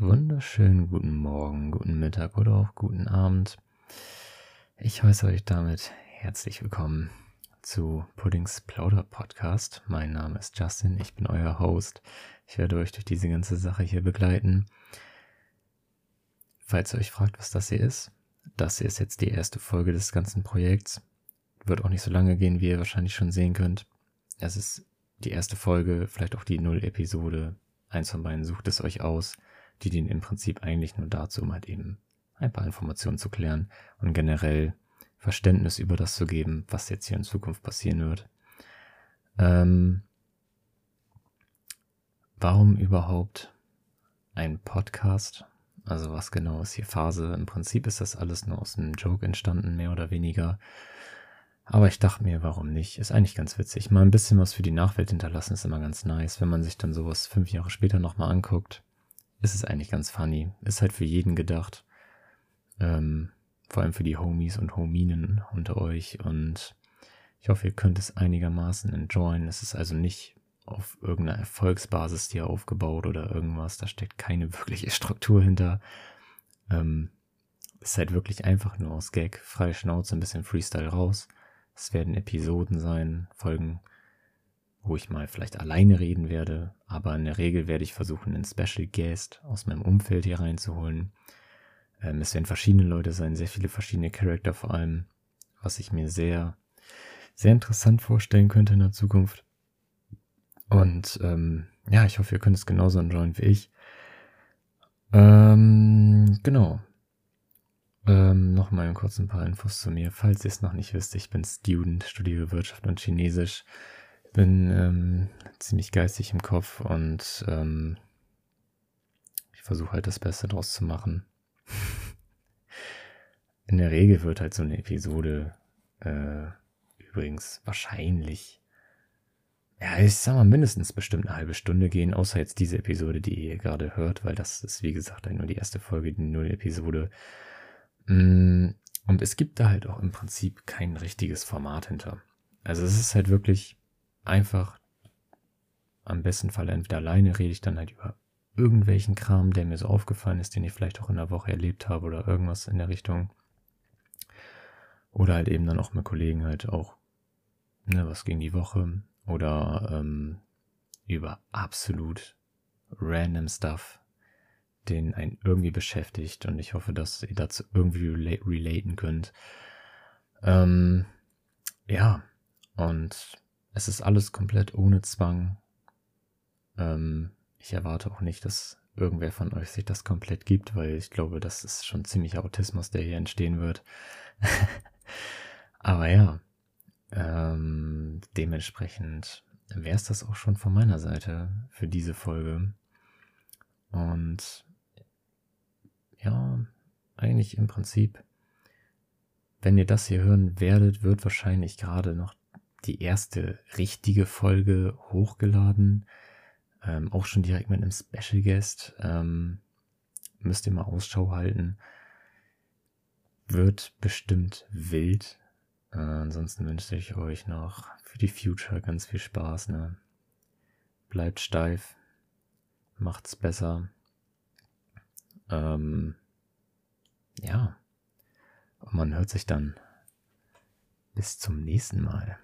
wunderschönen guten Morgen, guten Mittag oder auch guten Abend. Ich heiße euch damit herzlich willkommen zu Puddings Plauder Podcast. Mein Name ist Justin, ich bin euer Host. Ich werde euch durch diese ganze Sache hier begleiten. Falls ihr euch fragt, was das hier ist, das hier ist jetzt die erste Folge des ganzen Projekts. Wird auch nicht so lange gehen, wie ihr wahrscheinlich schon sehen könnt. Es ist die erste Folge, vielleicht auch die Null-Episode. Eins von beiden sucht es euch aus. Die dienen im Prinzip eigentlich nur dazu, um halt eben ein paar Informationen zu klären und generell Verständnis über das zu geben, was jetzt hier in Zukunft passieren wird. Ähm, warum überhaupt ein Podcast? Also was genau ist hier Phase? Im Prinzip ist das alles nur aus einem Joke entstanden, mehr oder weniger. Aber ich dachte mir, warum nicht? Ist eigentlich ganz witzig. Mal ein bisschen was für die Nachwelt hinterlassen ist immer ganz nice. Wenn man sich dann sowas fünf Jahre später nochmal anguckt, ist es eigentlich ganz funny. Ist halt für jeden gedacht. Ähm, vor allem für die Homies und Hominen unter euch. Und ich hoffe, ihr könnt es einigermaßen enjoyen. Es ist also nicht auf irgendeiner Erfolgsbasis hier aufgebaut oder irgendwas. Da steckt keine wirkliche Struktur hinter. Ähm, ist halt wirklich einfach nur aus Gag, freie Schnauze, ein bisschen Freestyle raus. Es werden Episoden sein, Folgen, wo ich mal vielleicht alleine reden werde, aber in der Regel werde ich versuchen, einen Special Guest aus meinem Umfeld hier reinzuholen. Ähm, es werden verschiedene Leute sein, sehr viele verschiedene Charakter vor allem, was ich mir sehr, sehr interessant vorstellen könnte in der Zukunft. Und ähm, ja, ich hoffe, ihr könnt es genauso enjoyen wie ich. Ähm, genau. Ähm, Nochmal kurz ein paar Infos zu mir. Falls ihr es noch nicht wisst, ich bin Student, studiere Wirtschaft und Chinesisch. Bin ähm, ziemlich geistig im Kopf und ähm, ich versuche halt das Beste draus zu machen. In der Regel wird halt so eine Episode äh, übrigens wahrscheinlich, ja, ich sag mal, mindestens bestimmt eine halbe Stunde gehen, außer jetzt diese Episode, die ihr gerade hört, weil das ist, wie gesagt, nur die erste Folge, die Null-Episode. Mm, und es gibt da halt auch im Prinzip kein richtiges Format hinter. Also es ist halt wirklich einfach, am besten Fall entweder alleine rede ich dann halt über irgendwelchen Kram, der mir so aufgefallen ist, den ich vielleicht auch in der Woche erlebt habe oder irgendwas in der Richtung. Oder halt eben dann auch mit Kollegen halt auch, ne, was ging die Woche oder ähm, über absolut random Stuff den einen irgendwie beschäftigt und ich hoffe, dass ihr dazu irgendwie rela relaten könnt. Ähm, ja, und es ist alles komplett ohne Zwang. Ähm, ich erwarte auch nicht, dass irgendwer von euch sich das komplett gibt, weil ich glaube, das ist schon ziemlich Autismus, der hier entstehen wird. Aber ja, ähm, dementsprechend wäre es das auch schon von meiner Seite für diese Folge. Und ja, eigentlich im Prinzip, wenn ihr das hier hören werdet, wird wahrscheinlich gerade noch die erste richtige Folge hochgeladen. Ähm, auch schon direkt mit einem Special Guest. Ähm, müsst ihr mal Ausschau halten. Wird bestimmt wild. Äh, ansonsten wünsche ich euch noch für die Future ganz viel Spaß. Ne? Bleibt steif. Macht's besser. Ähm, ja. Und man hört sich dann bis zum nächsten Mal.